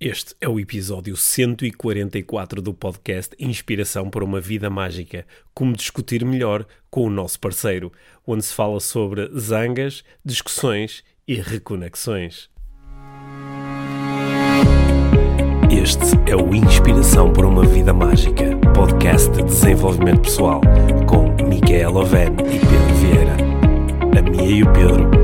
Este é o episódio 144 do podcast Inspiração para uma Vida Mágica. Como discutir melhor com o nosso parceiro, onde se fala sobre zangas, discussões e reconexões. Este é o Inspiração para uma Vida Mágica, podcast de desenvolvimento pessoal, com Micaela Oven e Pedro Vieira. A Mia e o Pedro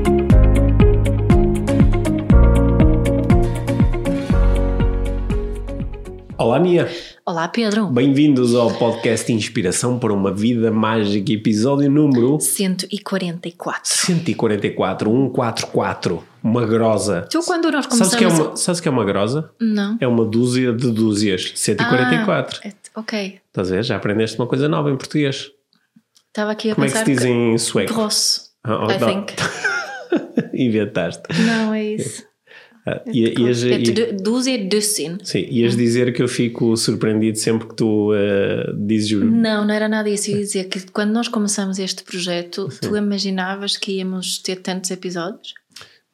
Olá, Mia. Olá, Pedro. Bem-vindos ao podcast Inspiração para uma Vida Mágica, episódio número 144. 144, 144. Uma grosa. Tu, quando nós Sabes começamos. que, é uma, sabes que é uma grosa? Não. É uma dúzia de dúzias. 144. Ah, é- ok. Estás a ver? Já aprendeste uma coisa nova em português. Estava aqui a Como é que pensar. se diz em sueco? Grosso. Ah, oh, I não. think. Inventaste. Não, é isso. E, ias, dúzia dussin. sim, ias dizer que eu fico surpreendido sempre que tu ah, dizes. Não, não era nada isso. Eu ia dizer que quando nós começamos este projeto, tu imaginavas que íamos ter tantos episódios?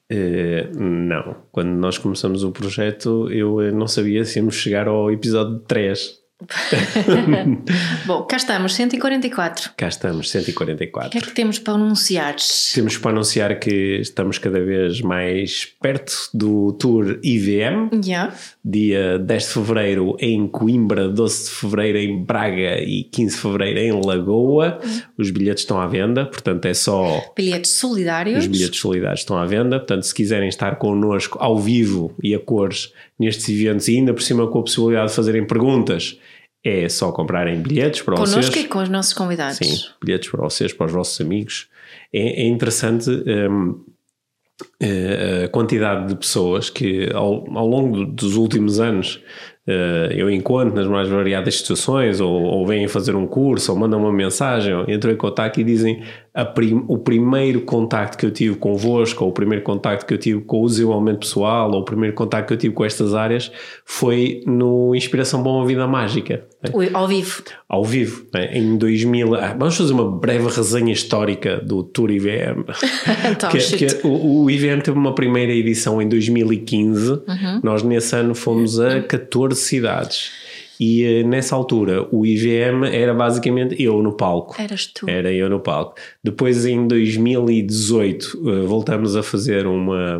Eh, não. Quando nós começamos o projeto, eu não sabia se íamos chegar ao episódio 3. Bom, cá estamos, 144. Cá estamos, O 144. que é que temos para anunciar? Temos para anunciar que estamos cada vez mais perto do Tour IVM. Já. Dia 10 de Fevereiro em Coimbra, 12 de Fevereiro em Braga e 15 de Fevereiro em Lagoa. Os bilhetes estão à venda, portanto é só Bilhetes solidários. os bilhetes solidários estão à venda. Portanto, se quiserem estar connosco ao vivo e a cores nestes eventos e ainda por cima com a possibilidade de fazerem perguntas, é só comprarem bilhetes para Connosco vocês. e com os nossos convidados. Sim, bilhetes para vocês, para os vossos amigos. É, é interessante hum, eh, a quantidade de pessoas que ao, ao longo dos últimos anos eh, eu encontro nas mais variadas situações ou, ou vêm fazer um curso ou mandam uma mensagem ou entram em contato e dizem prim- o primeiro contacto que eu tive convosco ou o primeiro contacto que eu tive com o desenvolvimento pessoal ou o primeiro contacto que eu tive com estas áreas foi no Inspiração Bom a Vida Mágica né? Ao vivo. ao vivo, né? em 2000. ah, vamos fazer uma breve resenha histórica do Tour IVM. Que, shoot. que o, o IVM teve uma primeira edição em 2015. Uhum. Nós, nesse ano, fomos a 14 cidades. E eh, nessa altura, o IVM era basicamente eu no palco. Eras tu. Era eu no palco. Depois, em 2018, eh, voltamos a fazer uma.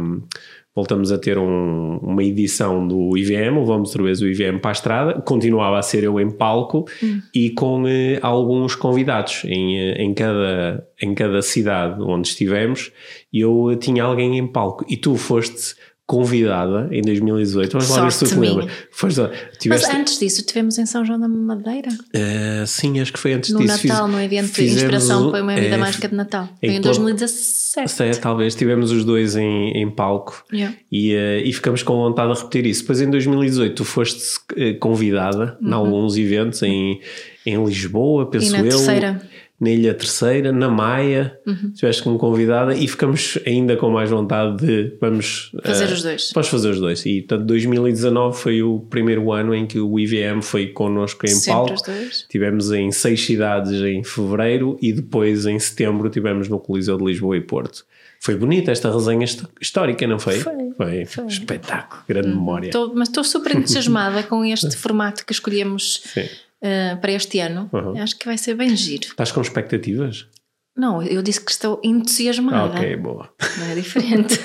Voltamos a ter um- uma edição do IVM, levamos outra vez o IVM para a estrada, continuava a ser eu em palco e com eh, alguns convidados em, eh, em, cada, em cada cidade onde estivemos, eu tinha alguém em palco e tu foste convidada em 2018. Vamos lá ver se tu te lembras. Foste, Mas tiveste, antes disso, tivemos em São João da Madeira. eh, sim, acho que foi antes No disso. Natal, Fiz- no evento de inspiração, foi uma vida eh, mágica de Natal. em Foi em todo- 2017. Sei, talvez tivemos os dois em, em palco Yeah. e, eh, e ficamos com vontade de repetir isso. Depois em 2018 tu foste convidada em alguns eventos em, em Lisboa, penso Uhum. E na eu. terceira. Na Ilha Terceira, na Maia, Uhum. estiveste como convidada e ficamos ainda com mais vontade de vamos Fazer eh, os dois. Vamos fazer os dois. E portanto 2019 foi o primeiro ano em que o IVM foi connosco em Sempre palco. Tivemos em seis cidades em fevereiro e depois em setembro tivemos no Coliseu de Lisboa e Porto. Foi bonita esta resenha hist- histórica, não foi? Foi, Foi. foi. Espetáculo, grande memória. Tô- mas estou super entusiasmada com este formato que escolhemos Sim. Eh, para este ano. Uhum. Acho que vai ser bem giro. Estás com expectativas? Não, eu disse que estou entusiasmada. Ok, boa. Não é diferente.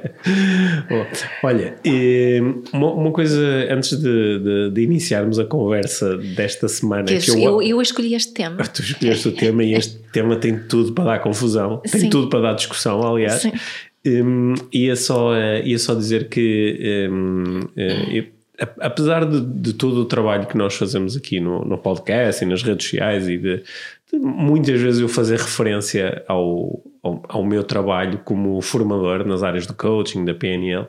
Boa. Olha, eh, uma, coisa antes de, de- de iniciarmos a conversa desta semana Que que eu, eu, eu escolhi este tema. Tu escolheste o tema e este tema tem tudo para dar confusão, tem Sim. tudo para dar discussão, aliás. Sim. Hum, ia, só, eh, ia só dizer que, hum, eh, eu- a- apesar de, de todo o trabalho que nós fazemos aqui no, no podcast e nas redes sociais, e de, de muitas vezes eu fazer referência ao, ao, ao meu trabalho como formador nas áreas do coaching, da PNL,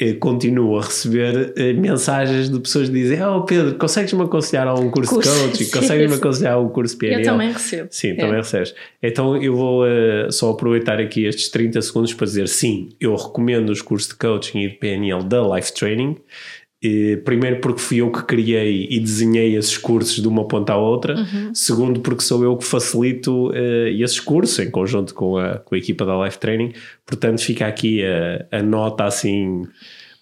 eh, continuo a receber eh, mensagens de pessoas que dizem: Oh Pedro, consegues-me aconselhar a um curso, Curso, de coaching? Consegues-me aconselhar a um curso PNL? Eu também recebo. Sim, É. também recebes. Então eu vou eh, só aproveitar aqui estes 30 segundos para dizer sim, eu recomendo os cursos de coaching e de PNL da Life Training. E, primeiro porque fui eu que criei e desenhei esses cursos de uma ponta à outra. Uhum. Segundo porque sou eu que facilito uh, esses cursos em conjunto com a, com a equipa da Life Training. Portanto, fica aqui a, a nota assim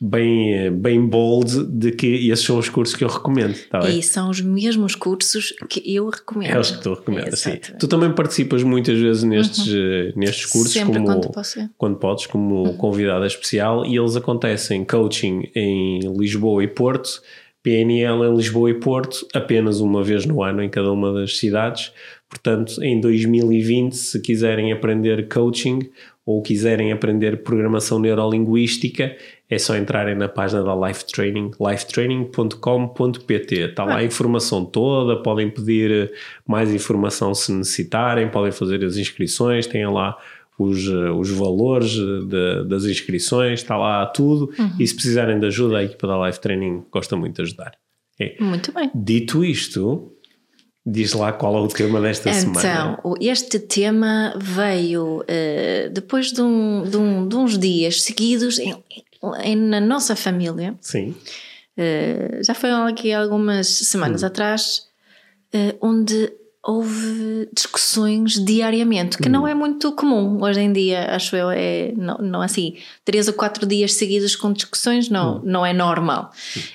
bem, bem bold de que esses são os cursos que eu recomendo. Tá bem? E são os mesmos cursos que eu recomendo. É os que tu recomendas, sim. Tu também participas muitas vezes nestes, uhum. nestes cursos Sempre como, quando, posso. quando podes, como uhum. convidada especial, e eles acontecem coaching em Lisboa e Porto, PNL em Lisboa e Porto, apenas uma vez no ano em cada uma das cidades. Portanto, em 2020, se quiserem aprender coaching ou quiserem aprender programação neurolinguística, é só entrarem na página da Life Training, lifetraining.com.pt. Está lá a informação toda, podem pedir mais informação se necessitarem, podem fazer as inscrições, têm lá os, eh, os valores de, das inscrições, está lá tudo. Uhum. E se precisarem de ajuda, a equipa da Life Training gosta muito de ajudar. É. Muito bem. Dito isto, Diz lá qual é o tema desta então, semana. Então, este tema veio uh, depois de, um, de, um, de, uns dias seguidos na nossa família. Sim. Uh, já foi aqui algumas semanas hum. atrás, uh, onde houve discussões diariamente, que hum. não é muito comum hoje em dia, acho eu, é não, não assim, três ou quatro dias seguidos com discussões não, hum. não é normal.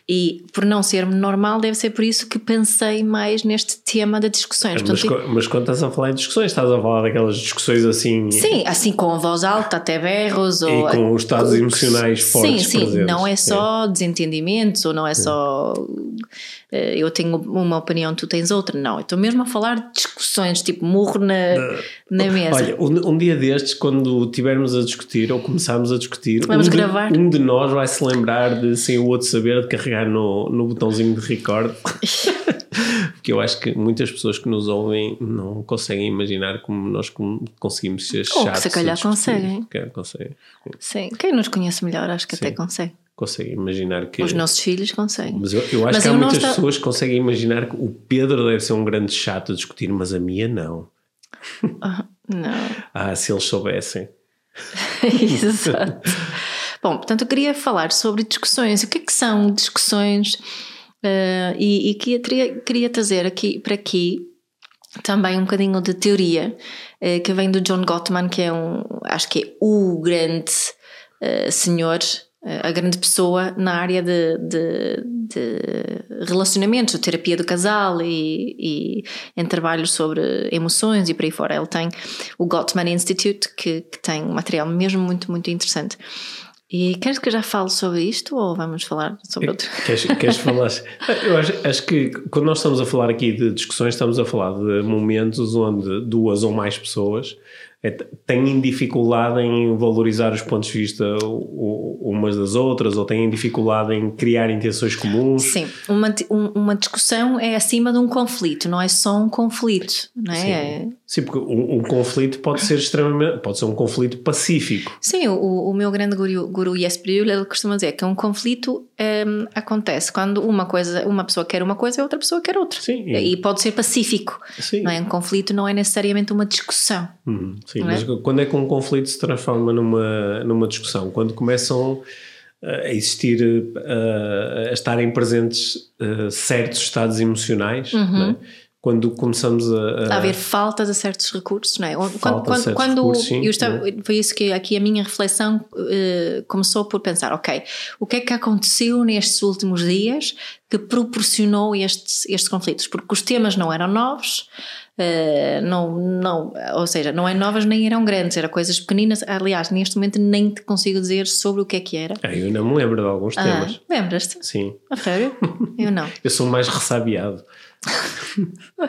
E por não ser normal, deve ser por isso que pensei mais neste tema de discussões. Mas, Portanto, mas quando estás a falar em discussões, estás a falar daquelas discussões assim. Sim, assim com voz alta, até berros. E ou, com os estados emocionais fortes. Sim, sim, presentes. não é só é. desentendimentos ou não é só eh, eu tenho uma opinião, tu tens outra. Não, eu estou mesmo a falar de discussões, tipo murro na, na mesa. Olha, um, um, dia destes, quando estivermos a discutir ou começarmos a discutir, Vamos um, gravar. De, um de nós vai se lembrar de, sem o outro saber, de carregar no, no botãozinho de record. Porque eu acho que muitas pessoas que nos ouvem não conseguem imaginar como nós conseguimos ser chatos. Ou que se calhar conseguem. Conseguem. Sim, quem nos conhece melhor acho que Sim. até consegue consegue imaginar que. Os nossos filhos conseguem. Mas eu, eu acho mas que há muitas está... pessoas que conseguem imaginar que o Pedro deve ser um grande chato a discutir, mas a minha não. Uh, não. ah, se eles soubessem. Exato. Bom, portanto, eu queria falar sobre discussões. O que é que são discussões? Uh, e, e queria, queria trazer aqui para aqui também um bocadinho de teoria uh, que vem do John Gottman, que é um, acho que é o grande uh, senhor a grande pessoa na área de, de, de relacionamentos, terapia do casal e, e, em trabalhos sobre emoções e por aí fora. Ele tem o Gottman Institute, que, que tem um material mesmo muito, muito interessante. E queres que eu já fale sobre isto ou vamos falar sobre outro? Queres, queres falar? Eu acho, acho, que quando nós estamos a falar aqui de discussões, estamos a falar de momentos onde duas ou mais pessoas é, têm dificuldade em valorizar os pontos de vista umas das outras ou têm dificuldade em criar intenções comuns. Sim, uma, uma discussão é acima de um conflito, não é só um conflito, não é? Sim, é... Sim porque um, um, conflito pode ser extremamente, pode ser um conflito pacífico. Sim, o, o meu grande guru, guru Jesper ele costuma dizer que um conflito um, acontece quando uma coisa, uma pessoa quer uma coisa e outra pessoa quer outra. Sim. E, e pode ser pacífico. Sim. Não é? Um conflito não é necessariamente uma discussão. Uhum. Sim, Não mas é? quando é que um conflito se transforma numa, numa discussão? Quando começam a existir, a, a estarem presentes certos estados emocionais, uhum. é? quando começamos a, a, a haver falta de certos recursos, não é? Quando, quando, quando recursos, sim, estava, foi isso que aqui a minha reflexão uh, começou por pensar, ok, o que é que aconteceu nestes últimos dias que proporcionou estes, estes conflitos? Porque os temas não eram novos, Uh, não, não, ou seja, não é novas nem eram grandes, eram coisas pequeninas. Aliás, neste momento nem te consigo dizer sobre o que é que era. Ah, eu não me lembro de alguns ah, temas. Lembras-te? Sim. A sério? Eu não. eu sou mais ressabiado.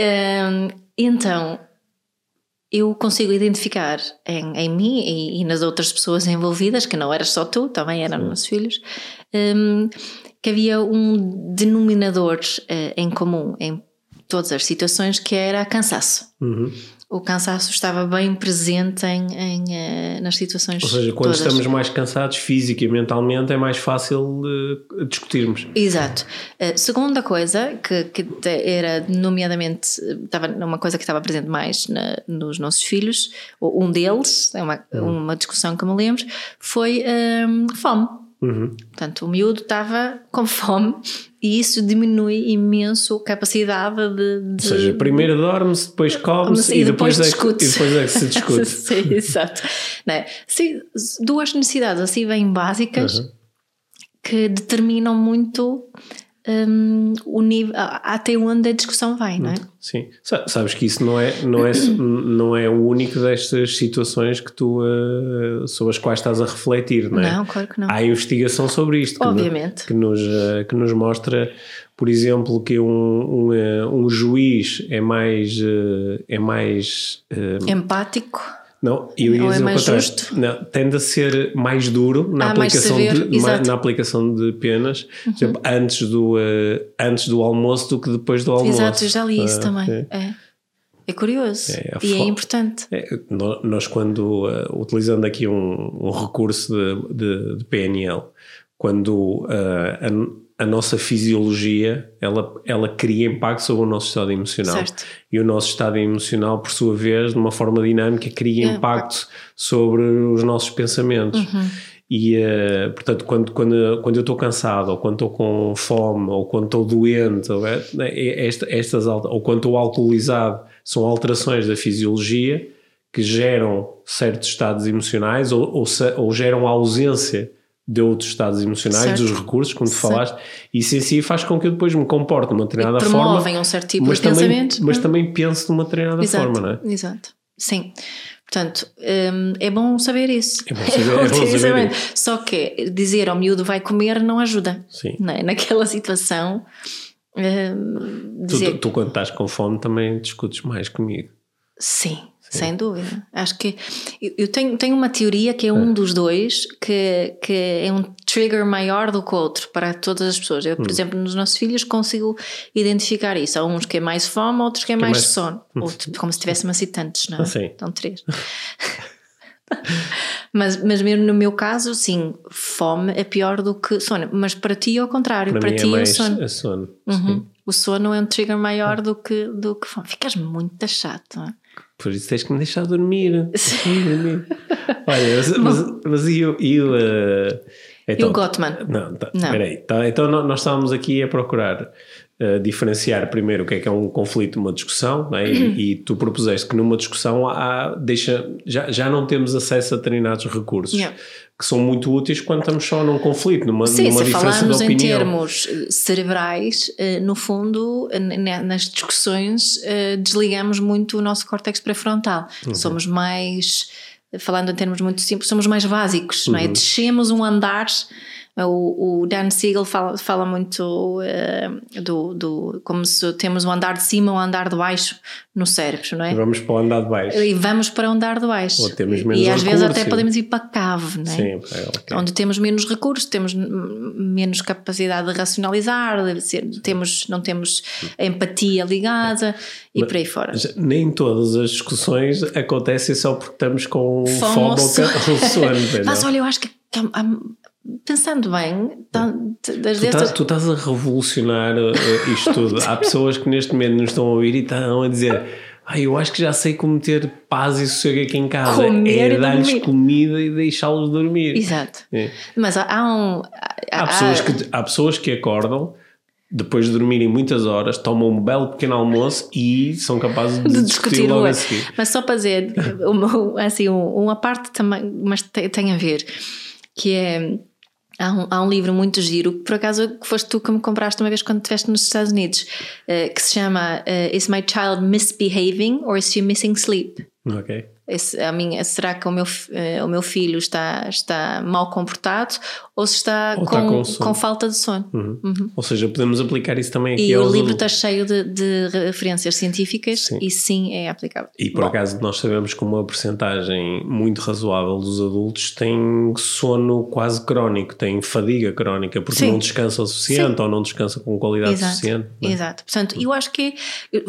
um, então, eu consigo identificar em, em mim e, e, nas outras pessoas envolvidas, que não eras só tu, também eram Sim. meus filhos, um, que havia um denominador uh, em comum em todas as situações, que era cansaço. Uhum. O cansaço estava bem presente em, em uh, nas situações. Ou seja, quando todas. estamos mais cansados física e mentalmente, é mais fácil uh, discutirmos. Exato. Uh, segunda coisa, que, que era, nomeadamente, estava uma coisa que estava presente mais na, nos nossos filhos, um deles, é uma, uhum. uma discussão que me lembro, foi um, fome. Uhum. Portanto, o miúdo estava com fome e isso diminui imenso a capacidade de. de Ou seja, primeiro dorme-se, depois come-se e, e, depois, é que, e depois é que se discute. Sim, exato. É? Sim, duas necessidades assim bem básicas uhum. que determinam muito um, o nível, até onde a discussão vai, não é? Sim, sabes que isso não é, não é, não é o único destas situações que tu, uh, sobre as quais estás a refletir, não é? Não, claro que não. Há investigação sobre isto. Obviamente. Que, nos, uh, que nos mostra, por exemplo, que um, um, uh, um juiz é mais. é mais empático não, eu ia Ou é mais justo? Não, tende a ser mais duro na, ah, aplicação, de, na aplicação de penas, uhum. por exemplo, antes do, uh, antes do almoço do que depois do almoço. Exato, eu já li isso uh, também. É. é. é. curioso é, e é importante. É, nós, quando, uh, utilizando aqui um, um recurso de, de, de, PNL, quando a, a nossa fisiologia ela, ela cria impacto sobre o nosso estado emocional certo. e o nosso estado emocional por sua vez de uma forma dinâmica cria é, impacto sobre os nossos pensamentos uhum. e uh, portanto quando, quando, quando eu estou cansado ou quando estou com fome ou quando estou doente ou, é, é esta, estas ou quando estou alcoolizado são alterações da fisiologia que geram certos estados emocionais ou, ou, ou geram ausência de outros estados emocionais, certo. dos recursos, como tu falaste, e isso em si faz com que eu depois me comporte de uma determinada forma. Promovem um certo tipo mas de também, pensamento. Mas também penso de uma determinada exato, forma, não é? Exato, sim. Portanto, hum, é bom saber isso. É bom saber, é bom saber isso. Só que dizer ao miúdo vai comer não ajuda. Sim. Não é? Naquela situação. Hum, dizer... tu, tu, quando estás com fome, também discutes mais comigo. Sim, sem dúvida. Acho que eu tenho, tenho uma teoria que é um é. dos dois que, que é um trigger maior do que o outro para todas as pessoas. Eu, por hum. exemplo, nos nossos filhos consigo identificar isso. Há uns que é mais fome, outros que é, que mais, mais sono. Ou como se tivesse assim tantos, não é? Sim. Então três. mas, mas mesmo no meu caso, sim, fome é pior do que sono. Mas para ti é ao contrário. Para, para ti é, é o sono. É sono. Uhum. O sono é um trigger maior do que, do que fome. Ficas muito chato, não é? Por isso tens que me deixar dormir. dormir. Olha, mas, mas, mas e o. E o, uh, então, e o Gottman? Não, tá, não. Peraí. Tá, então nós estávamos aqui a procurar uh, diferenciar primeiro o que é que é um conflito, uma discussão, é? e, uhum. e, tu propuseste que numa discussão há, deixa, já, já não temos acesso a determinados recursos. Yeah que são muito úteis quando estamos só num conflito, numa, Sim, numa diferença de opinião. em termos eh, cerebrais, eh, no fundo, nas discussões, eh, desligamos muito o nosso córtex pré-frontal. Uhum. Somos mais, falando em termos muito simples, somos mais básicos, uhum. não é? Uhum. Descemos um andar o, o Dan Siegel fala, fala muito uh, do, do. como se temos um andar de cima e um andar de baixo no cérebro, não é? E vamos para o andar de baixo. E vamos para o andar de baixo. Ou temos menos e às recursos, vezes até podemos ir para a cave, não é? Sim, okay. Onde temos menos recursos, temos menos capacidade de racionalizar, de ser, temos, não temos a empatia ligada e Mas, por aí fora. Nem todas as discussões acontecem só porque estamos com fome, fome ou sono. Mas olha, eu acho que há, pensando bem, tá, das tu, estás, tu estás a revolucionar uh, isto tudo. Há pessoas que neste momento nos estão a ouvir e estão a dizer. Ah, eu acho que já sei como ter paz e sossego aqui em casa. Comer é dar-lhes comida e deixá-los dormir. Exato. É. Mas há, há um. Há, há, pessoas que, há pessoas que acordam depois de dormirem muitas horas, tomam um belo pequeno almoço e são capazes de, de discutir logo a seguir. Mas só para dizer, uma, assim, uma parte também, mas tem, tem a ver, que é Há um, há um, livro muito giro, que por acaso foste tu que me compraste uma vez quando estiveste nos Estados Unidos, uh, que se chama uh, Is My Child Misbehaving or Is She Missing Sleep? Ok. Esse, a minha, será que o meu, uh, o meu filho está, está mal comportado ou se está, ou com, está com, com, falta de sono? Uhum. Uhum. Ou seja, podemos aplicar isso também aqui E o livro está cheio de, de referências científicas sim. e sim é aplicável. E por Bom. acaso nós sabemos que uma porcentagem muito razoável dos adultos tem sono quase crónico, tem fadiga crónica porque sim. não descansa o suficiente sim. ou não descansa com qualidade Exato. suficiente. É? Exato. Portanto, eu acho que.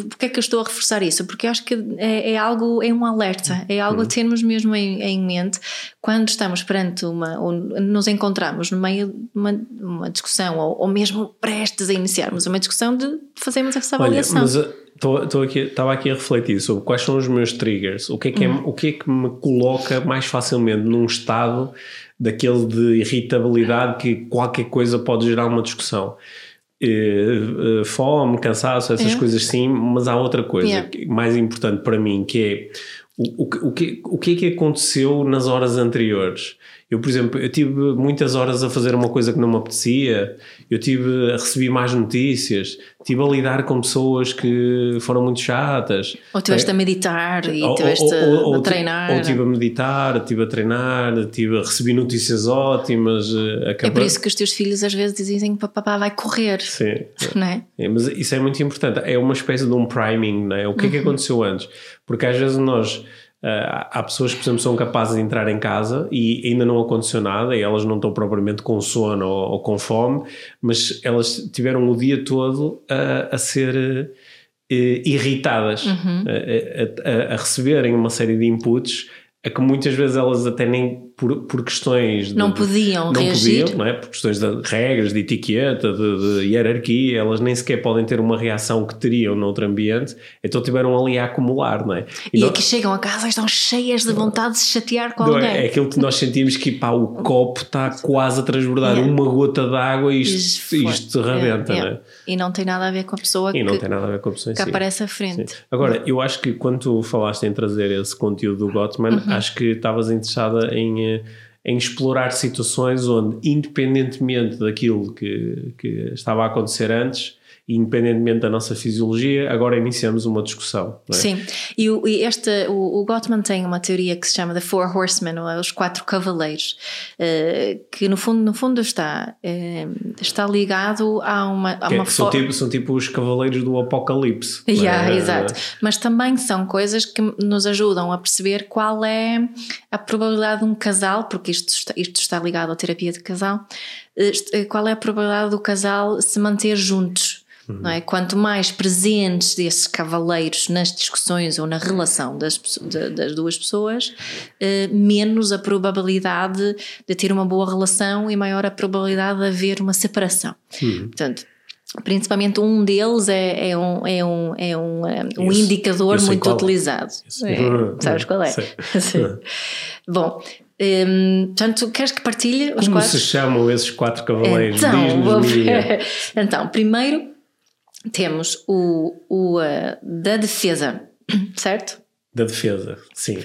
Porque é que eu estou a reforçar isso? Porque eu acho que é, é algo, é um alerta é algo a termos mesmo em, em mente quando estamos perante uma, ou nos encontramos no meio de uma, uma discussão, ou, ou, mesmo prestes a iniciarmos uma discussão de fazermos essa avaliação. Olha, Estou aqui, estava aqui a refletir sobre quais são os meus triggers, o que é que, é, o que, é que me coloca mais facilmente num estado daquele de irritabilidade que qualquer coisa pode gerar uma discussão. Uh, uh, fome, cansaço, essas é. coisas sim, mas há outra coisa yeah. mais importante para mim que é o, o, o, que, o que é que aconteceu nas horas anteriores? Eu, por exemplo, eu tive muitas horas a fazer uma coisa que não me apetecia, eu tive a receber mais notícias, tive a lidar com pessoas que foram muito chatas. Ou estiveste é, a meditar e estiveste a treinar. Ou estive a meditar, estive a treinar, estive a receber notícias ótimas. Eh, é por isso que os teus filhos às vezes dizem que papá vai correr. Sim. Não é? é? Mas isso é muito importante. É uma espécie de um priming, não é? O que é que uhum. aconteceu antes? Porque às vezes nós Uh, há pessoas que, por exemplo, são capazes de entrar em casa e ainda não aconteceu nada e elas não estão propriamente com sono ou, ou com fome, mas elas tiveram o dia todo a, a ser uh, irritadas, uhum. a, a, a, receberem uma série de inputs a que muitas vezes elas até nem por, por questões de, não podiam não reagir. podiam, não é? por questões de regras, de etiqueta, de, de, hierarquia, elas nem sequer podem ter uma reação que teriam noutro ambiente, então tiveram ali a acumular, não é? E, e nós, aqui chegam a casa e estão cheias de vontade de se chatear com é? alguém. É, é aquilo que nós sentimos que pá, o copo está quase a transbordar uma gota de água e isto, isto rebenta, é, é. Não é? E não tem nada a ver com a pessoa e que, não tem nada a ver com a pessoa que si. aparece à frente. Sim. Agora, eu acho que quando tu falaste em trazer esse conteúdo do Gottman, uhum. acho que estavas interessada em em explorar situações onde, independentemente daquilo que, que estava a acontecer antes, independentemente da nossa fisiologia, agora iniciamos uma discussão. É? Sim, e, o, e este, o, o, Gottman tem uma teoria que se chama The Four Horsemen, ou os Quatro Cavaleiros, uh, que no fundo, no fundo está, uh, está ligado a uma, a uma são, tipo, são tipo os cavaleiros do apocalipse. Yeah, é? Exato, mas também são coisas que nos ajudam a perceber qual é a probabilidade de um casal, porque isto está, isto está ligado à terapia de casal, uh, qual é a probabilidade do casal se manter juntos Uhum. Não é? Quanto mais presentes desses cavaleiros nas discussões ou na relação das, de, das duas pessoas, eh, menos a probabilidade de ter uma boa relação e maior a probabilidade de haver uma separação. Uhum. Portanto, principalmente um deles é, é um, é um, é um, é um indicador muito qual. utilizado. É, sabes qual é? Bom, um, portanto, queres que partilhe os Como quatro? se chamam esses quatro cavaleiros? Então, vou... então primeiro temos o, o uh, da defesa, certo? Da defesa, sim.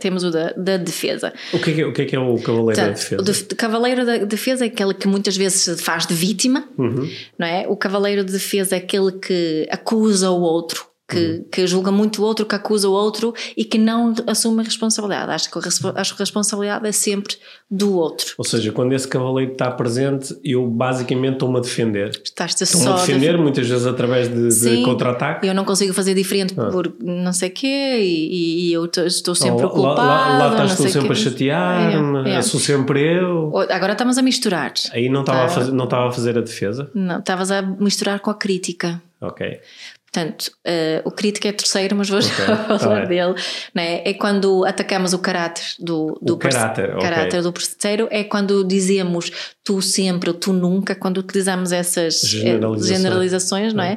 Temos o da, da defesa. O que, é que é, o que, é, que é o cavaleiro da defesa? O de, cavaleiro da defesa é aquele que muitas vezes se faz de vítima, uhum. não é? O cavaleiro de defesa é aquele que acusa o outro que, uhum. que, julga muito o outro, que acusa o outro e que não assume a responsabilidade. Acho que a, acho que a responsabilidade é sempre do outro. Ou seja, quando esse cavaleiro está presente, eu basicamente estou-me a defender. Estás-te só a defender, def... muitas vezes através de, de contra-ataque. Eu não consigo fazer diferente ah. por não sei o quê e, e, eu estou sempre oh, culpado. Lá, lá, lá estás tu sempre a chatear-me, é, é. sou sempre eu. Agora estamos a misturar. Aí não estava, tá. a, fazer, não estava a fazer a defesa? Não, estavas a misturar com a crítica. Ok. Portanto, uh, o crítico é terceiro, mas vou okay. já falar ah, dele. Né? É quando atacamos o caráter do, do, o caráter, caráter okay. do terceiro, é quando dizemos tu sempre, tu nunca, quando utilizamos essas eh, generalizações, generalizações não é?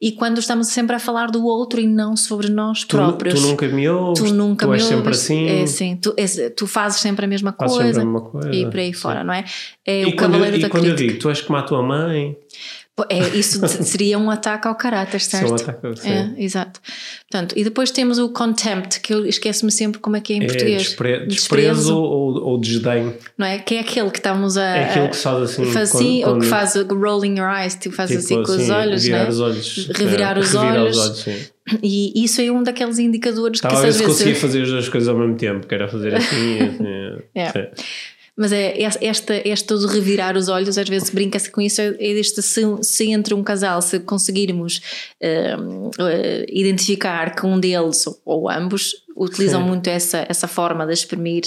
E quando estamos sempre a falar do outro e não sobre nós tu, próprios. Tu nunca me ouves, tu, nunca tu me és ouves, sempre assim. É assim, tu, é, tu fazes sempre a mesma coisa, a mesma coisa e por aí Sim. fora, não é? É e o cavaleiro eu, da e quando eu digo, tu és como a tua mãe é, isso seria um ataque ao caráter, certo? Sim, um ataque. É, exato. Portanto, e depois temos o contempt, que eu esqueço-me sempre como é que é em é português. Despre, desprezo, desprezo ou, ou, desdém. Não é? Que é aquele que estamos a. É aquele que faz assim. Faz assim, quando, ou que faz rolling your eyes, tipo, faz tipo, assim com assim, os olhos, revirar é? os olhos. Revirar é, os revirar olhos. Os olhos sim. E isso é um daqueles indicadores Talvez que. Talvez conseguia fazer as duas coisas ao mesmo tempo, que era fazer assim. assim é. Mas é esta, este todo revirar os olhos, às vezes brinca-se com isso, é este se, se entre um casal, se conseguirmos uh, uh, identificar que um deles ou ambos utilizam Sim. muito essa, essa forma de exprimir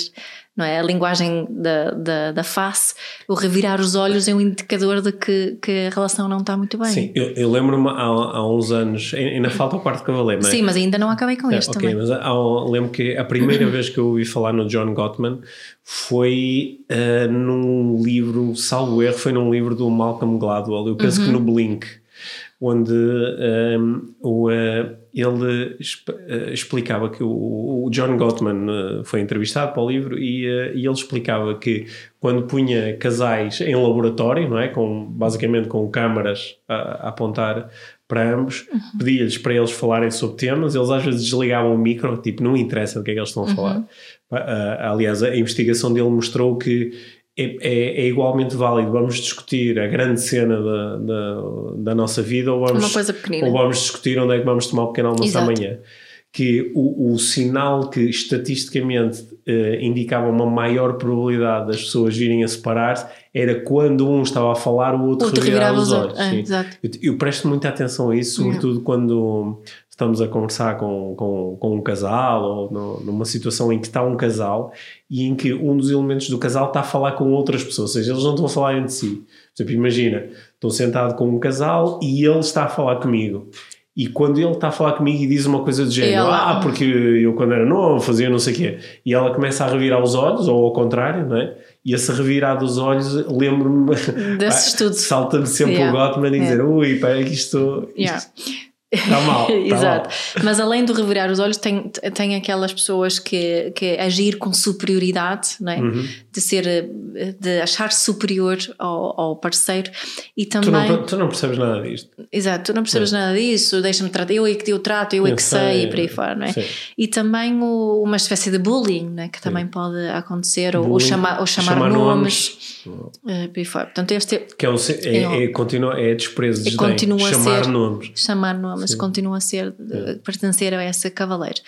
não é? A linguagem da, da, da, face, o revirar os olhos é um indicador de que, que a relação não está muito bem. Sim, eu, eu lembro-me há, há uns anos, ainda falta o quarto cavaleiro, não é? Sim, mas ainda não acabei com é, este okay, também. Mas há, lembro que a primeira vez que eu ouvi falar no John Gottman foi uh, num livro, salvo erro, foi num livro do Malcolm Gladwell, eu penso uhum. que no Blink. Onde um, o, uh, ele uh, explicava que o, o, John Gottman uh, foi entrevistado para o livro e, e, ele explicava que quando punha casais em laboratório, não é? com, basicamente com câmaras a, a apontar para ambos, uhum. pedia-lhes para eles falarem sobre temas, eles às vezes desligavam o micro, tipo, não interessa do que é que eles estão a falar. Uhum. aliás, a investigação dele mostrou que é, é, é, igualmente válido. Vamos discutir a grande cena da, da, da, nossa vida ou vamos, ou vamos discutir onde é que vamos tomar o pequeno almoço Exato. amanhã. Que o, o sinal que estatisticamente eh, indicava uma maior probabilidade das pessoas virem a separar-se era quando um estava a falar, o outro, outro revirava, os olhos. É, eu, eu, presto muita atenção a isso, sobretudo quando estamos a conversar com, com, com um casal ou no, numa situação em que está um casal e em que um dos elementos do casal está a falar com outras pessoas, ou seja, eles não estão a falar entre si. Por exemplo, imagina, estou sentado com um casal e ele está a falar comigo. E quando ele está a falar comigo e diz uma coisa do género, ela... ah, porque eu quando era novo fazia não sei o quê, e ela começa a revirar os olhos, ou ao contrário, não é? E esse revirar dos olhos, lembro-me, desse estudo. Salta-me sempre yeah. o Gottman e yeah. dizer, ui, pá, que isto, isto yeah. Está mal. Tá Exato. Mal. Mas além do revirar os olhos, tem, tem aquelas pessoas que, que agir com superioridade, não é? Uhum. de ser, de achar-se superior ao, ao, parceiro e também. Tu não, tu não, percebes nada disto. Exato, tu não percebes é. nada disso, deixa-me tratar, eu é que eu trato, eu, é que sei, sei, e por aí fora, não é? Sim. E também o, uma espécie de bullying, né? que também Sim. pode acontecer, ou, ou, chama, ou chamar, chamar nomes. nomes. Uh, por aí fora. Portanto, este que é, um, é, é, é, continua, é desprezo, desdém, chamar ser, nomes. Chamar nomes mas Sim. continua a ser, é. pertencer a esse cavaleiro.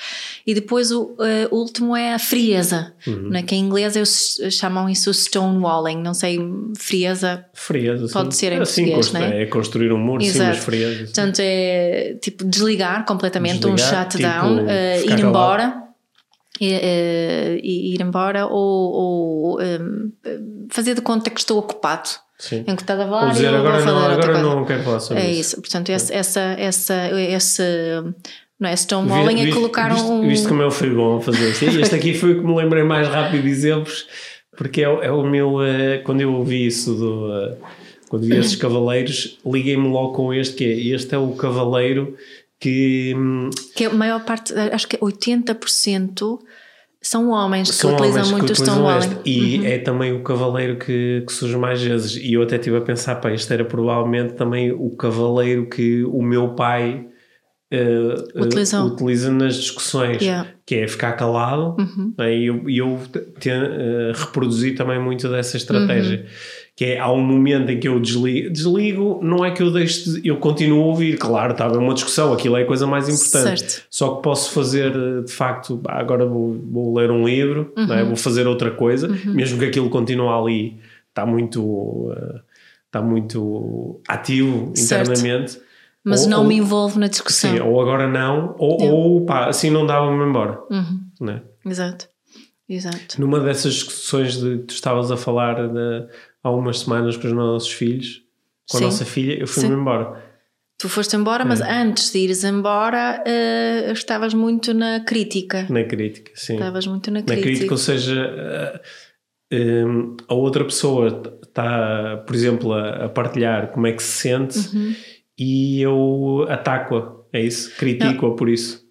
E depois o, uh, último é a frieza, uhum. né? que em inglês eles chamam isso stonewalling, não sei, frieza. Frieza, pode sim. ser em assim, português, né? É construir um muro, Exato. sim, frieza. Portanto, é tipo desligar completamente, desligar, um shutdown, tipo, uh, ir embora. E, uh, ir embora ou, ou um, fazer de conta que estou ocupado Sim. em que estás a falar. dizer, eu agora, não, agora não quero falar sobre é isso. isso. Portanto, essa, essa, essa, esse, não é? Stonewalling é colocar um. Visto como eu fui bom a fazer isto. Este aqui foi o que me lembrei mais rápido de exemplos, porque é, é o meu. Uh, quando eu ouvi isso do. Uh, quando vi esses cavaleiros, liguei-me logo com este, que é este é o cavaleiro que. Hum, que é a maior parte, acho que é 80% são homens que São utilizam muito que o Stonewalling. E uhum. é também o cavaleiro que, que, surge mais vezes. E eu até estive a pensar, pá, este era provavelmente também o cavaleiro que o meu pai uh, uh, utiliza nas discussões, yeah. que é ficar calado. Uhum. Né? E eu, eu te, uh, reproduzi também muito dessa estratégia. Uhum que é há um momento em que eu desligo, desligo não é que eu deixe de, eu continuo a ouvir, claro, estava uma discussão, aquilo é a coisa mais importante. Certo. Só que posso fazer de facto, agora vou, vou ler um livro, é? uhum. vou fazer outra coisa, uhum. mesmo que aquilo continue ali, está muito, está muito ativo certo. internamente. Mas ou, não ou, me envolvo na discussão. Sim, ou agora não, ou, ou pá, assim não dava-me embora. Uhum. Né? Exato. Exato. Numa dessas discussões de tu estavas a falar de há umas semanas com os nossos filhos, com Sim. a nossa filha, eu fui-me embora. Tu foste embora, é. mas antes de ires embora uh, estavas muito na crítica. Na crítica, sim. Estavas muito na crítica. Na crítica, ou seja, uh, um, a outra pessoa está, por exemplo, a, a, partilhar como é que se sente uhum. e eu ataco-a, é isso? Critico-a por isso.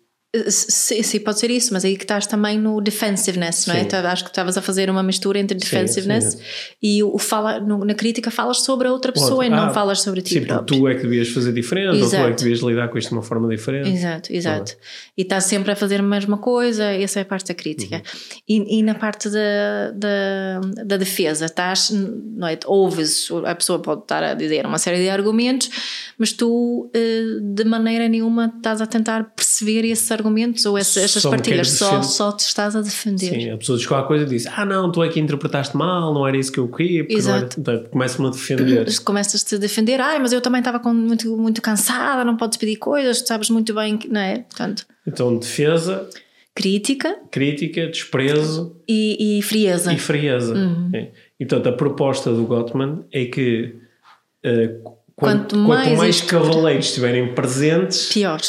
Sim, sim, pode ser isso, mas aí que estás também no defensiveness, não é? Então, acho que estavas a fazer uma mistura entre defensiveness sim, sim. e o fala, na crítica falas sobre a outra pessoa e não ah, falas sobre ti sim, próprio. tu é que devias fazer diferente exato. ou tu é que devias lidar com isto de uma forma diferente. Exato, exato. Ah. E estás sempre a fazer a mesma coisa, essa é a parte da crítica. Uhum. E, e, na parte da, da, da, defesa, estás, não é? Ouves, a pessoa pode estar a dizer uma série de argumentos, mas tu eh, de maneira nenhuma estás a tentar perceber esse argumento argumentos ou essas, essas partilhas, só, só te estás a defender. Sim, a pessoa diz qualquer coisa e diz: Ah, não, tu é que interpretaste mal, não era isso que eu queria. Exato. Então, começa-me a defender. Começas-te a defender, ai, mas eu também estava muito, muito cansada, não podes pedir coisas, tu sabes muito bem, não é? Portanto, então, defesa. Crítica. Crítica, desprezo. E, e frieza. E frieza. Uhum. É. E portanto, a proposta do Gottman é que uh, quanto, quanto, mais, quanto mais cavaleiros estiverem presentes, pior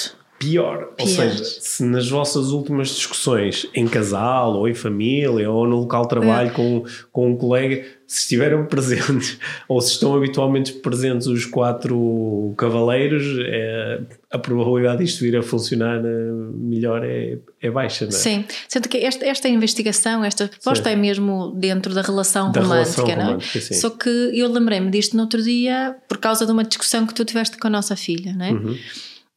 pior. Ou seja, se nas vossas últimas discussões em casal ou em família ou no local de trabalho é. com, com um colega, se estiveram presentes ou se estão habitualmente presentes os quatro cavaleiros, é, a probabilidade disto vir a funcionar eh, melhor é, é baixa, não é? Sim, sendo que esta, esta investigação, esta proposta sim. é mesmo dentro da relação da romântica, relação não é? Romântica, Só que eu lembrei-me disto no outro dia por causa de uma discussão que tu tiveste com a nossa filha, não é? Uhum.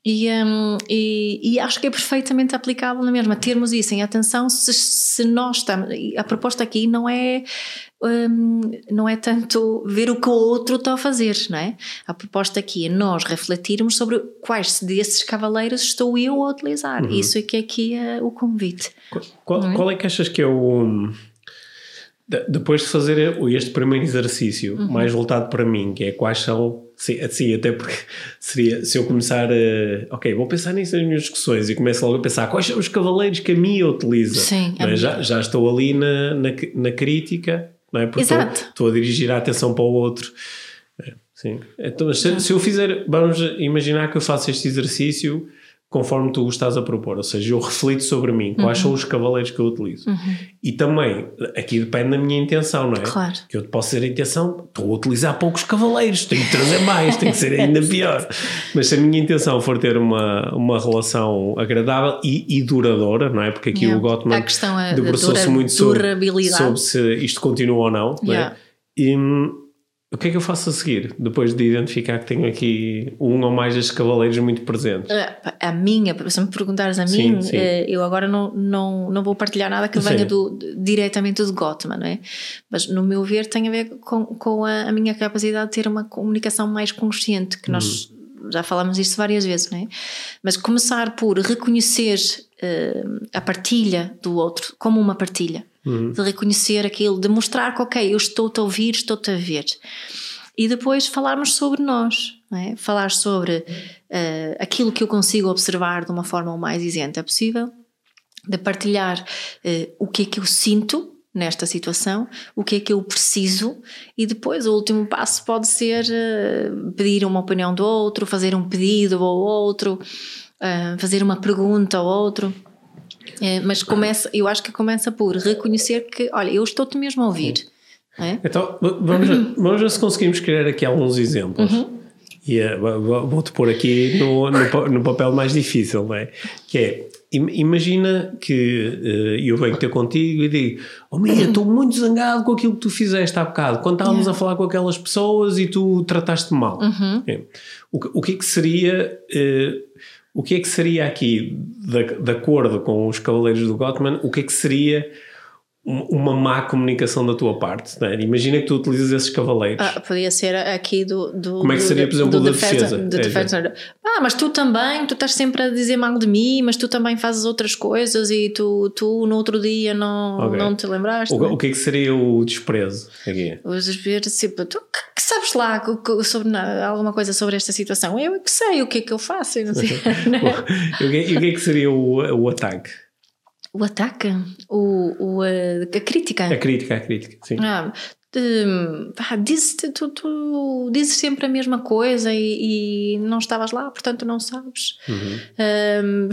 E, um, e, e, acho que é perfeitamente aplicável na mesma, termos isso em atenção se, se nós estamos. A proposta aqui não é. Um, não é tanto ver o que o outro está a fazer, não é? A proposta aqui é nós refletirmos sobre quais desses cavaleiros estou eu a utilizar. Uhum. Isso é que aqui é o convite. Qual, é? qual é que achas que é o. Depois de fazer este primeiro exercício, uhum. mais voltado para mim, que é quais são Sim, sim, até porque seria se eu começar a. Ok, vou pensar nisso nas minhas discussões e começo logo a pensar quais são os cavaleiros que a minha utiliza. Sim, é? já, já estou ali na, na, na crítica, não é? Porque Exato. Estou, estou, a dirigir a atenção para o outro. É, sim. Então, se, se eu fizer. Vamos imaginar que eu faço este exercício conforme tu estás a propor, ou seja, eu reflito sobre mim, quais uhum. são os cavaleiros que eu utilizo. Uhum. E também, aqui depende da minha intenção, não é? Claro. Que eu posso ter a intenção, estou a utilizar poucos cavaleiros, tenho que trazer mais, tem que ser ainda pior. Mas se a minha intenção for ter uma, uma relação agradável e, e duradoura, não é? Porque aqui yeah. o Gottman é debruçou-se muito sobre, sobre, se isto continua ou não, yeah. não é? E, o que é que eu faço a seguir, depois de identificar que tenho aqui um ou mais destes cavaleiros muito presentes? A minha, se me perguntares a mim, sim, sim. Eh, eu agora não, não, não vou partilhar nada que venha do, diretamente do Gottman, não é? Mas, no meu ver, tem a ver com, com a, a minha capacidade de ter uma comunicação mais consciente, que nós uhum. já falamos isto várias vezes, não é? Mas começar por reconhecer uh, a partilha do outro como uma partilha uhum. de reconhecer aquilo, de mostrar que, ok, eu estou-te a ouvir, estou-te a ver. E depois falarmos sobre nós, é? falar sobre uh, aquilo que eu consigo observar de uma forma o mais isenta possível, de partilhar uh, o que é que eu sinto nesta situação, o que é que eu preciso, e depois o último passo pode ser uh, pedir uma opinião do outro, fazer um pedido ao outro, fazer uma pergunta ao outro. É, mas começa, eu acho que começa por reconhecer que, olha, eu estou-te mesmo a ouvir. É? Então, vamos, vamos ver se conseguimos criar aqui alguns exemplos. Uhum. E uh, vou-te pôr aqui no, no, no, papel mais difícil, não é? Que é, imagina que uh, eu venho ter contigo e digo: Oh, Mia, estou muito zangado com aquilo que tu fizeste há bocado, quando estávamos yeah. a falar com aquelas pessoas e tu trataste mal. Uhum. É. O, o que é que seria. Uh, o que é que seria aqui, de, de acordo com os Cavaleiros do Gottman, o que é que seria uma má comunicação da tua parte. É? Imagina que tu utilizas esses cavaleiros. Ah, podia ser aqui do, do. Como é que seria, por exemplo, do, do da defesa? De defesa. É, ah, mas tu também, tu estás sempre a dizer mal de mim, mas tu também fazes outras coisas e tu, tu no outro dia não, okay. não te lembraste. O, o, que é que seria o desprezo aqui? O desprezo, tipo, tu que sabes lá sobre alguma coisa sobre esta situação? Eu que sei o que é que eu faço. Não sei, e o que é que seria o, o ataque? O ataque? O, o, a, crítica? A crítica, a crítica, sim. Ah, ah, dizes, tu, tu dizes sempre a mesma coisa e, e, não estavas lá, portanto não sabes. Uhum. Um,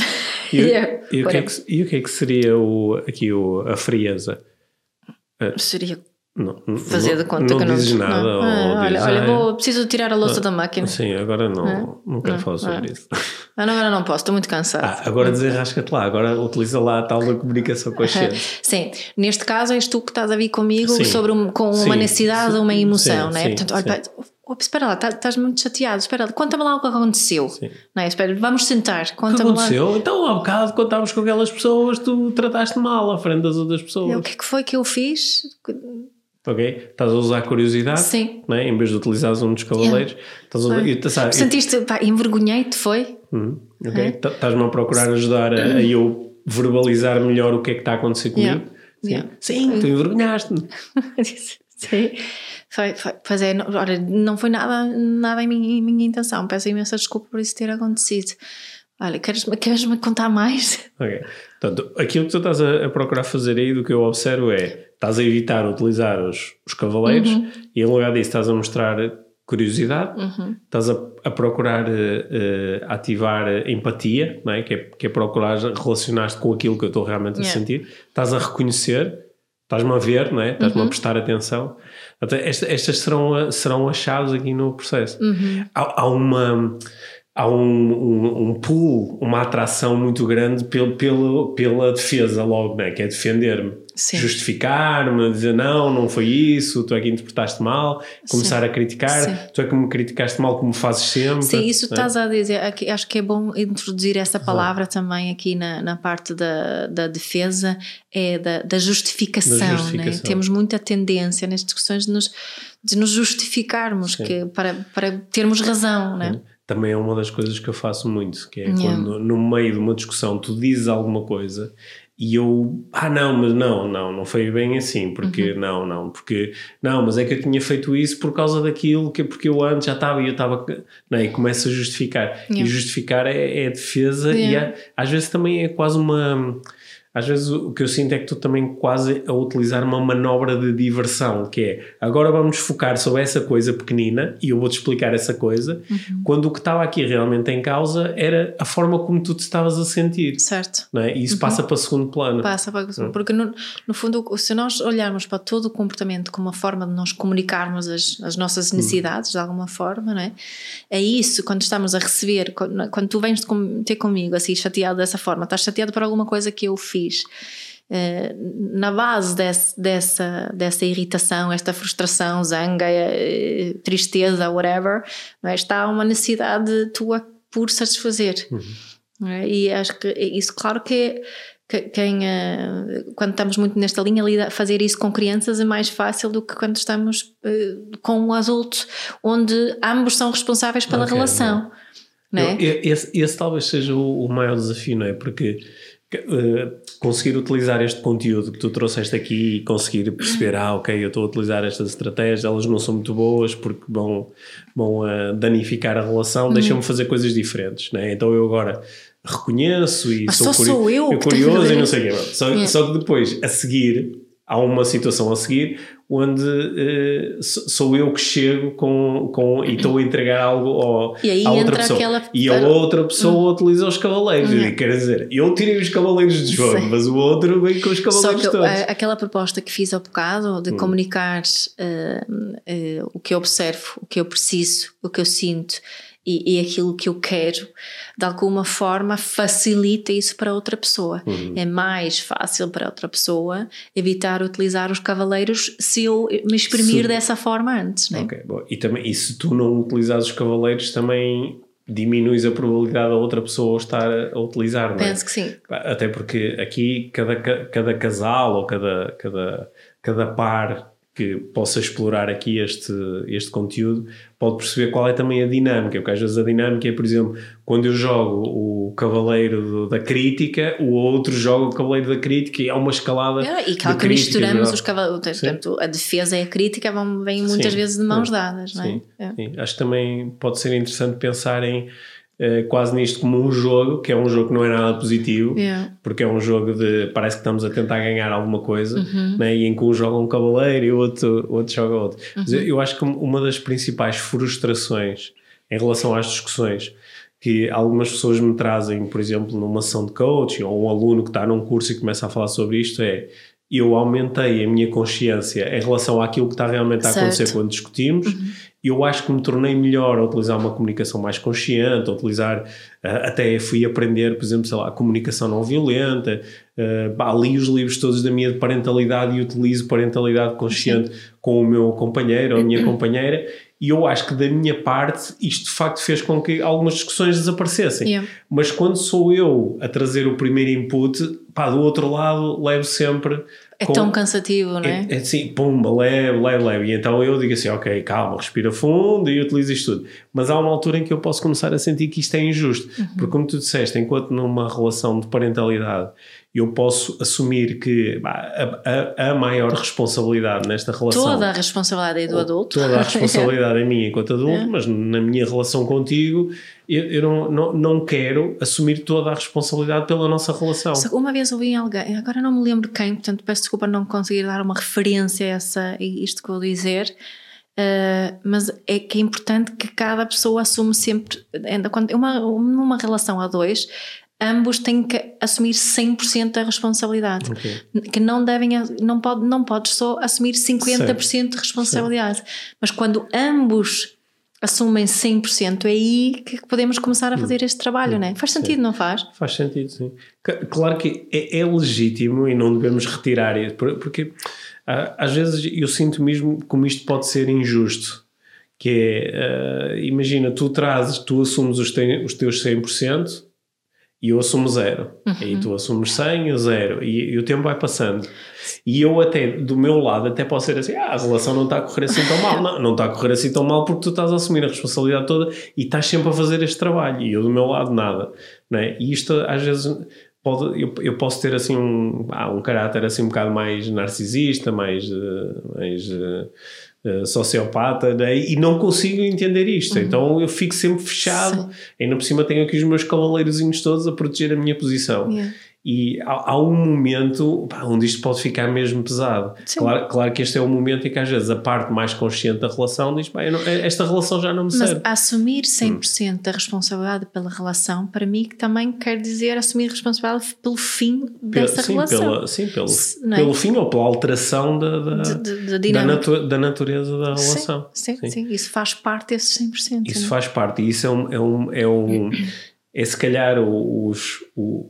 e, yeah, e, o que é que, e o que é que seria o, aqui o, a frieza? Seria não, fazer de conta não que não dizes nada. Não. Ah, olha, dizes, olha ah, vou, preciso tirar a louça ah, da máquina. Sim, agora não, não quero falar sobre isso. Ah, não, agora não posso, estou muito cansado. Ah, agora desenrasca-te lá, agora utiliza lá a tal da comunicação consciente. sim, neste caso és tu que estás a vir comigo sim. sobre um, com sim. uma necessidade, uma emoção, sim, né? Portanto, olha, Oh, espera lá, tá, estás muito chateado, espera lá, conta-me lá o que aconteceu. Sim. Não é? Espera, vamos sentar, conta-me lá. O que aconteceu? Então, há bocado, quando estávamos com aquelas pessoas, tu trataste mal à frente das outras pessoas. O que é que foi que eu fiz? Ok? Estás a usar a curiosidade, Sim. Né? em vez de utilizares um dos cavaleiros. Estás a, eu, sabe, Sentiste, pá, envergonhei-te, foi? Uhum, ok, estás-me a procurar ajudar a, a, eu verbalizar melhor o que é que está a acontecer comigo. Yeah. Sim, yeah. Sim, tu envergonhaste-me. Sim. Foi, foi, pois é, não, olha, não foi nada, nada em minha, em minha intenção. Peço imensa desculpa por isso ter acontecido. Olha, queres-me queres contar mais? Ok. Portanto, aquilo que tu estás a, a, procurar fazer aí, do que eu observo é estás a evitar utilizar os, os cavaleiros uhum. e em lugar disso estás a mostrar curiosidade, uhum. estás a, a procurar uh, uh, ativar empatia, não é? Que, é, que é procurar relacionar-te com aquilo que eu estou realmente a yeah. sentir, estás a reconhecer estás-me a ver, não é? Estás-me a prestar atenção. Até esta, estas serão, serão as chaves aqui no processo. Há, há uma há um, um, um pull, uma atração muito grande pelo, pelo, pela defesa logo, né? que é defender-me, justificar-me, dizer não, não foi isso, tu é que interpretaste mal, começar Sim. a criticar, Sim. tu é que me criticaste mal como fazes sempre. Sim, isso né? estás a dizer, acho que é bom introduzir essa palavra também aqui na, na parte da, da defesa, é da, da justificação, da justificação. Né? temos muita tendência nas discussões de nos, de nos justificarmos que, para, para termos razão, né? também é uma das coisas que eu faço muito, que é yeah. quando no meio de uma discussão tu dizes alguma coisa e eu, ah não, mas não, não, não foi bem assim, porque uhum. não, não, porque não, mas é que eu tinha feito isso por causa daquilo, que porque eu antes já estava e eu estava, não, é? e começa a justificar. Yeah. E justificar é, é defesa yeah. e às vezes também é quase uma às vezes o que eu sinto é que tu também quase a utilizar uma manobra de diversão, que é agora vamos focar sobre essa coisa pequenina e eu vou-te explicar essa coisa, uhum. quando o que estava aqui realmente em causa era a forma como tu te estavas a sentir. Certo. É? E isso uhum. passa para o segundo plano. Passa para o segundo, uhum. porque no, no fundo, se nós olharmos para todo o comportamento como uma forma de nós comunicarmos as, as nossas uhum. necessidades de alguma forma, não é? É isso, quando estamos a receber, quando, quando tu vens ter comigo assim chateado dessa forma, estás chateado por alguma coisa que eu fiz Uh, na base desse, dessa, dessa irritação, esta frustração, zanga, uh, tristeza, whatever, é? está uma necessidade tua por satisfazer. Uhum. É? E acho que isso, claro que, que quem, uh, quando estamos muito nesta linha, fazer isso com crianças é mais fácil do que quando estamos com um adulto, onde ambos são responsáveis pela okay, relação. Não. Não é? esse, esse, talvez seja o, o maior desafio, não é? Porque conseguir utilizar este conteúdo que tu trouxeste aqui e conseguir perceber, ah, ok, eu estou a utilizar estas estratégias, elas não são muito boas porque vão, vão uh, danificar a relação, uhum. deixa-me fazer coisas diferentes, né? Então eu agora reconheço e Mas sou, sou eu, eu curioso e não sei o quê. Só, yeah. só que depois, a seguir, há uma situação a seguir onde uh, sou eu que chego com, com e estou a entregar algo ao, à outra pessoa. Aquela... E a outra pessoa hum. utiliza os cavaleiros. Hum. E, quer dizer, eu tirei os cavaleiros de jogo, Sim. mas o outro vem com os cavaleiros Só que todos. aquela proposta que fiz há bocado de hum. comunicar uh, uh, o que eu observo, o que eu preciso, o que eu sinto e, e, aquilo que eu quero, de alguma forma facilita isso para outra pessoa. Uhum. É mais fácil para outra pessoa evitar utilizar os cavaleiros se eu me exprimir se... dessa forma antes. Né? Ok, bom. E, também, e se tu não utilizares os cavaleiros, também diminuis a probabilidade da outra pessoa estar a utilizar, não é? Penso que sim. Até porque aqui cada, cada casal ou cada, cada, cada par que possa explorar aqui este, este conteúdo, pode perceber qual é também a dinâmica, porque às vezes a dinâmica é, por exemplo, quando eu jogo o Cavaleiro do, da Crítica, o outro joga o Cavaleiro da Crítica e há uma escalada. É, e claro que misturamos os cavaleiros, portanto, a defesa e a crítica vão, vêm muitas sim, vezes de mãos dadas, não é? Sim, é. sim. Acho que também pode ser interessante pensar em eh, quase nisto como um jogo, que é um jogo que não é nada positivo, yeah. porque é um jogo de parece que estamos a tentar ganhar alguma coisa, uhum. né? e em que um joga um cavaleiro e o outro, outro joga outro. Uhum. Mas eu, eu acho que uma das principais frustrações em relação às discussões que algumas pessoas me trazem, por exemplo, numa sessão de coaching ou um aluno que está num curso e começa a falar sobre isto é eu aumentei a minha consciência em relação àquilo que está realmente a acontecer certo. quando discutimos uhum eu acho que me tornei melhor a utilizar uma comunicação mais consciente, a utilizar, uh, até fui aprender, por exemplo, sei lá, a comunicação não violenta, uh, li os livros todos da minha parentalidade e utilizo parentalidade consciente Sim. com o meu companheiro ou a minha companheira, e eu acho que da minha parte isto de facto fez com que algumas discussões desaparecessem. Yeah. Mas quando sou eu a trazer o primeiro input, pá, do outro lado levo sempre é com, tão cansativo, não é? É, é assim, pumba, leve, leve, leve. E então eu digo assim, ok, calma, respira fundo e utiliza isto tudo. Mas há uma altura em que eu posso começar a sentir que isto é injusto. Uhum. Porque como tu disseste, enquanto numa relação de parentalidade eu posso assumir que a, a, a, maior responsabilidade nesta relação. Toda a responsabilidade é do adulto. Toda a responsabilidade é minha enquanto adulto, é. mas na minha relação contigo, eu, eu não, não, não, quero assumir toda a responsabilidade pela nossa relação. Uma vez ouvi alguém, agora não me lembro quem, portanto peço desculpa não conseguir dar uma referência a essa, isto que vou dizer. Uh, mas é que é importante que cada pessoa assume sempre, ainda quando uma, numa relação a dois, ambos têm que assumir 100% da responsabilidade. Ok. Que não devem, não, pode, não podes só assumir 50% de responsabilidade. Mas quando ambos assumem 100%, é aí que podemos começar a fazer este trabalho, não é? Faz sentido, não faz? Faz sentido, sim. Claro que é, é legítimo e não devemos retirar isso, por- porque ah, às vezes eu sinto mesmo como isto pode ser injusto. Que é, ah, imagina, tu trazes, tu assumes os, te- os teus 100% e eu assumo zero. E tu assumes 100 e zero. E, e o tempo vai passando. E eu até, do meu lado, até posso ser assim, ah, a relação não está a correr assim tão mal. Não, não está a correr assim tão mal porque tu estás a assumir a responsabilidade toda e estás sempre a fazer este trabalho. E eu do meu lado nada. Não é? E isto às vezes... Pode, eu, eu posso ter assim um, ah, um caráter assim um bocado mais narcisista, mais, eh, mais eh, eh, sociopata né? e não consigo entender isto. Então eu fico sempre fechado. Ainda por cima tenho aqui os meus cavaleirozinhos todos a proteger a minha posição. Yeah. E há, há um momento pá, onde isto pode ficar mesmo pesado. Sim. Claro, claro que este é o momento em que às vezes a parte mais consciente da relação diz: não- esta relação já não me Mas serve. assumir 100% da responsabilidade pela relação, para mim, que também quer dizer assumir responsabilidade pelo fim Pela- dessa sim, relação. pela- sim, pelo, Se- é? pelo fim ou pela alteração da, da, De- de- da, natu- da natureza da relação. Sim, sim, Sim. isso faz parte desses 100%. Isso não é? faz parte, e isso é um. É, um, é, um, é se calhar os,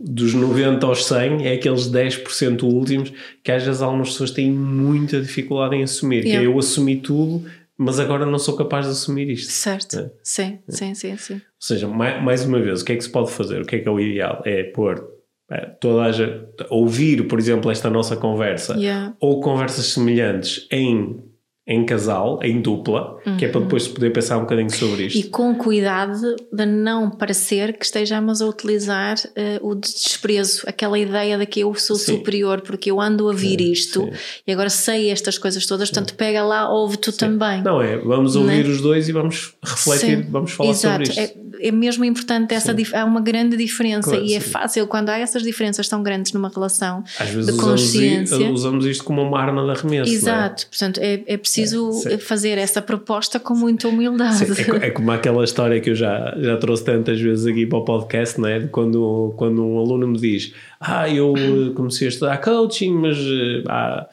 dos 90 aos 100, é aqueles 10% últimos que às vezes algumas pessoas têm muita dificuldade em assumir. Que Yeah. é eu assumi tudo, mas agora não sou capaz de assumir isto. Certo, É. sim, sim, sim, sim. Ou seja, mais, mais uma vez, o que é que se pode fazer? O que é que é o ideal? É pôr eh, toda a ouvir, por exemplo, esta nossa conversa Yeah. ou conversas semelhantes em, em casal, em dupla, que é para depois se poder pensar um bocadinho sobre isto. Uhum. E com cuidado de não parecer que estejamos a utilizar eh, o desprezo, aquela ideia de que eu sou Sim. superior porque eu ando a ouvir isto sim. e agora sei estas coisas todas, portanto pega lá, ouve tu também. Não é, vamos ouvir os dois e vamos refletir, Sim, vamos falar Exato. sobre isto. É, é mesmo importante essa há uma grande diferença Claro, e é sim. fácil quando há essas diferenças tão grandes numa relação Às vezes de usamos, consciência. i- usamos isto como uma arma de arremesso. é? Exato, portanto é, é preciso É, sim. fazer essa proposta com muita humildade. Sim, é, é como aquela história que eu já, já trouxe tantas vezes aqui para o podcast, não é? Quando, quando um aluno me diz: Ah, eu eh, comecei a estudar coaching, mas ah,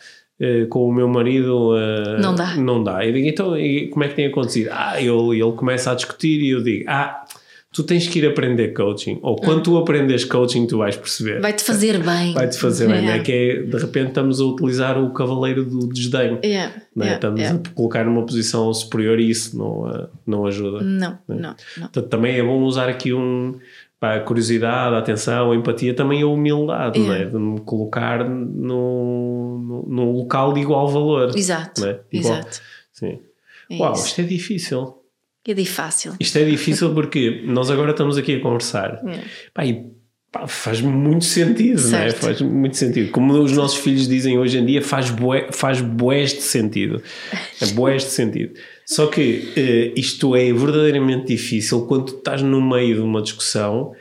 com o meu marido Não dá. Não dá. Eu digo: Então, como é que tem acontecido? Ah, ele, ele começa a discutir e eu digo: Ah, tu tens que ir aprender coaching. Ou quando tu aprendes coaching, tu vais perceber. Vai-te fazer bem. Vai-te fazer bem, não é? Que é, de repente estamos a utilizar o cavaleiro do desdém. Yeah, não é? yeah, estamos yeah. a colocar numa posição superior e isso não, eh, não ajuda. Não, não, não. Portanto, também é bom usar aqui um pá, a curiosidade, a atenção, a empatia, também a humildade, é? Yeah. De me colocar num local de igual valor. Exato, é? Igual. exato. Sim. É Uau, isso. isto é difícil. É de fácil. Isto é difícil porque nós agora estamos aqui a conversar. Yeah. Pá, e, pá, faz muito sentido, não é? Certo. Faz muito sentido. Como os nossos filhos dizem hoje em dia, faz, bué, faz bués de sentido. É bués de sentido. Só que eh, isto é verdadeiramente difícil quando tu estás no meio de uma discussão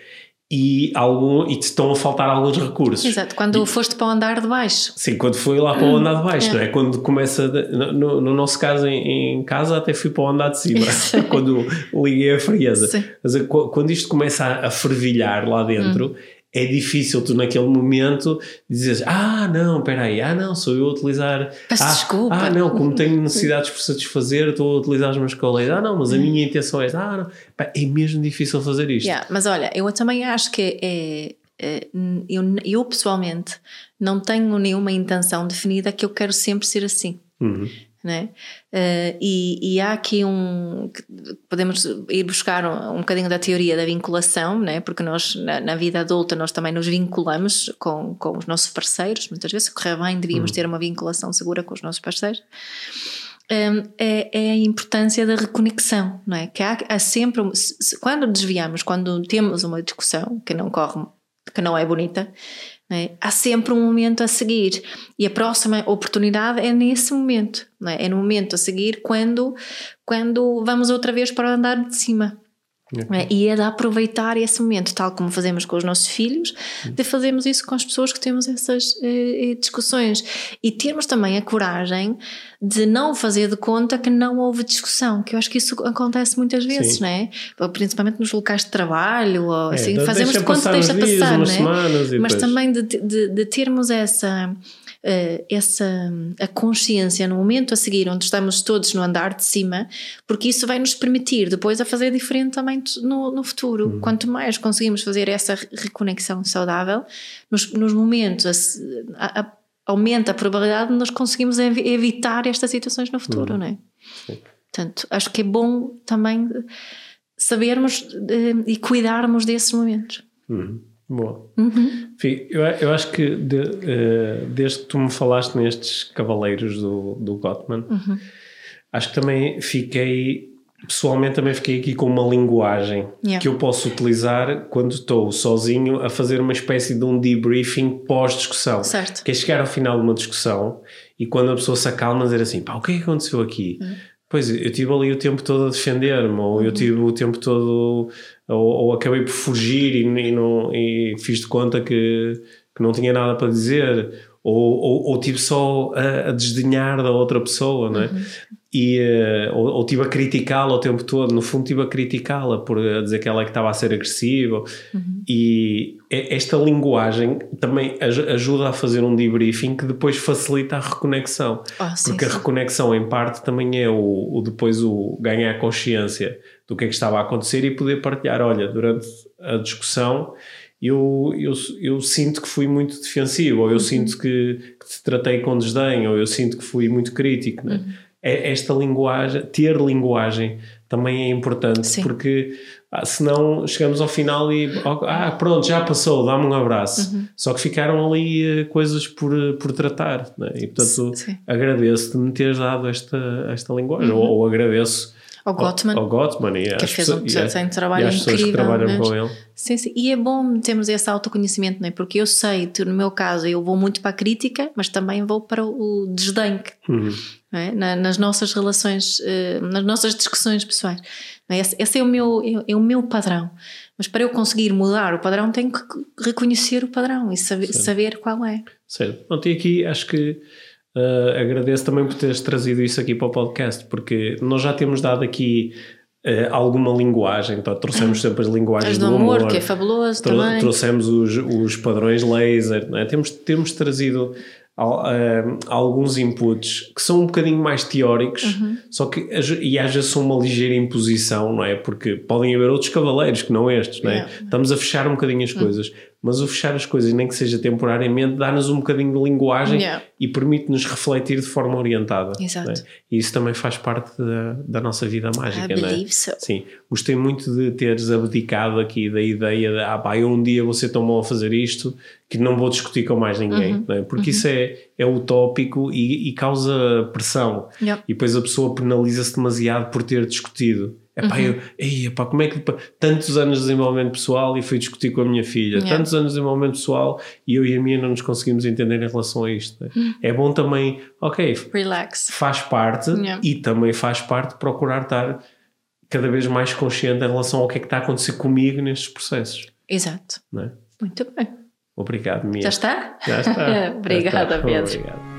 e, algum, e te estão a faltar alguns recursos. Exato, quando foste para o andar de baixo. Sim, quando foi lá para o andar de baixo, É. não é? Quando começa, de- no, no- no nosso caso em, em casa, até fui para o andar de cima, quando liguei a frieza. Sim. Mas qu- quando isto começa a, a fervilhar lá dentro, é difícil tu naquele momento dizeres: Ah, não, espera aí, ah, não, sou eu a utilizar. Peço ah, desculpa." Ah, não, como tenho necessidades por satisfazer, estou a utilizar os meus colegas. Ah, não, mas a minha intenção é esta. Ah, não. Pá, é mesmo difícil fazer isto. Yeah, mas olha, eu também acho que é, é, eu, eu pessoalmente não tenho nenhuma intenção definida que eu quero sempre ser assim. Uhum. Né? Eh, e, e há aqui um. Podemos ir buscar um, um bocadinho da teoria da vinculação, né? porque nós, na, na vida adulta, nós também nos vinculamos com, com os nossos parceiros. Muitas vezes, se correr bem, devíamos ter uma vinculação segura com os nossos parceiros. Um, é, é a importância da reconexão, não é? Que há, há sempre, se- quando desviamos, quando temos uma discussão que não corre, que não é bonita, é? há sempre um momento a seguir e a próxima oportunidade é nesse momento, é? É no momento a seguir quando, quando vamos outra vez para o andar de cima. É? E é de aproveitar esse momento, tal como fazemos com os nossos filhos, de fazermos isso com as pessoas que temos essas eh, discussões e termos também a coragem de não fazer de conta que não houve discussão, que eu acho que isso acontece muitas vezes, Sim. não é? Principalmente nos locais de trabalho, ou é, assim, fazemos de conta que deixa passar, não é? Mas também de, de, de termos essa uh, essa a consciência no momento a seguir, onde estamos todos no andar de cima, porque isso vai nos permitir depois a fazer diferente também no, no futuro. Uhum. Quanto mais conseguimos fazer essa reconexão saudável, nos, nos momentos a, a, aumenta a probabilidade de nós conseguimos evitar estas situações no futuro, uhum. não é? Sim. Portanto, acho que é bom também sabermos uh, e cuidarmos desses momentos. Uhum. Boa. Uhum. Enfim, eu, eu acho que de, uh, desde que tu me falaste nestes cavaleiros do, do Gottman, uhum. acho que também fiquei, pessoalmente também fiquei aqui com uma linguagem yeah. que eu posso utilizar quando estou sozinho a fazer uma espécie de um debriefing pós-discussão. Certo. Que é chegar ao final de uma discussão e quando a pessoa se acalma dizer assim, pá, o que é que aconteceu aqui? Uhum. Pois, eu tive ali o tempo todo a defender-me, ou eu uhum. tive o tempo todo ou, ou acabei por fugir e, e, não, e fiz de conta que, que não tinha nada para dizer, ou, ou, ou tive só a, a, desdenhar da outra pessoa, não é? Uhum. E, uh, ou, ou tive a criticá-la o tempo todo, no fundo tive a criticá-la por dizer que ela é que estava a ser agressiva uhum. e esta linguagem também ajuda a fazer um debriefing que depois facilita a reconexão oh, sim, porque sim. a reconexão em parte também é o, o depois o ganhar consciência do que é que estava a acontecer e poder partilhar. Olha, durante a discussão eu, eu, eu sinto que fui muito defensivo, ou eu uhum. sinto que, que, te tratei com desdém, ou eu sinto que fui muito crítico. Né? Uhum. É, esta linguagem, ter linguagem também é importante, Sim. porque ah, senão chegamos ao final e ah, pronto, já passou, dá-me um abraço. Uhum. Só que ficaram ali uh, coisas por, por tratar. Né? E portanto agradeço-te me teres dado esta, esta linguagem, ou, ou agradeço ao Gottman. Ao, Gottman e que fez um, yeah, tem um trabalho e incrível. que trabalham com ele. Sim, sim. E é bom termos esse autoconhecimento, não é? Porque eu sei, no meu caso, eu vou muito para a crítica, mas também vou para o desdém. Uhum. É? Na, nas nossas relações, uh, nas nossas discussões pessoais. É? Esse, esse, é, o meu, é, é, o meu padrão. Mas para eu conseguir mudar o padrão, tenho que reconhecer o padrão e saber, saber qual é. Certo. E aqui acho que Uh, agradeço também por teres trazido isso aqui para o podcast, porque nós já temos dado aqui uh, alguma linguagem, então trouxemos sempre as linguagens do, do amor, amor, que é fabuloso também. Trouxemos os, os padrões laser, é? temos, temos trazido uh, alguns inputs que são um bocadinho mais teóricos, uhum. só que e vezes são uma ligeira imposição, não é? Porque podem haver outros cavaleiros que não estes, não é? Yeah. Estamos a fechar um bocadinho as uhum. coisas mas o fechar as coisas, nem que seja temporariamente, dá-nos um bocadinho de linguagem yeah. e permite-nos refletir de forma orientada. Exato. É? E isso também faz parte da, da nossa vida mágica, I não é? So. Sim. Gostei muito de teres abdicado aqui da ideia de, ah pá, eu um dia vou ser tão bom a fazer isto que não vou discutir com mais ninguém, uhum. é? porque uhum. isso é, é utópico e, e causa pressão. E depois a pessoa penaliza-se demasiado por ter discutido. Epá, uhum. eu, ei, epá, como é que tantos anos de desenvolvimento pessoal e fui discutir com a minha filha, yeah. tantos anos de desenvolvimento pessoal e eu e a minha não nos conseguimos entender em relação a isto. Né? Uhum. É bom também, ok, relax, faz parte yeah. e também faz parte procurar estar cada vez mais consciente em relação ao que é que está a acontecer comigo nestes processos. Exato. É? Muito bem. Obrigado, Mia. Já está? Já está. Obrigada, Pedro. Obrigado.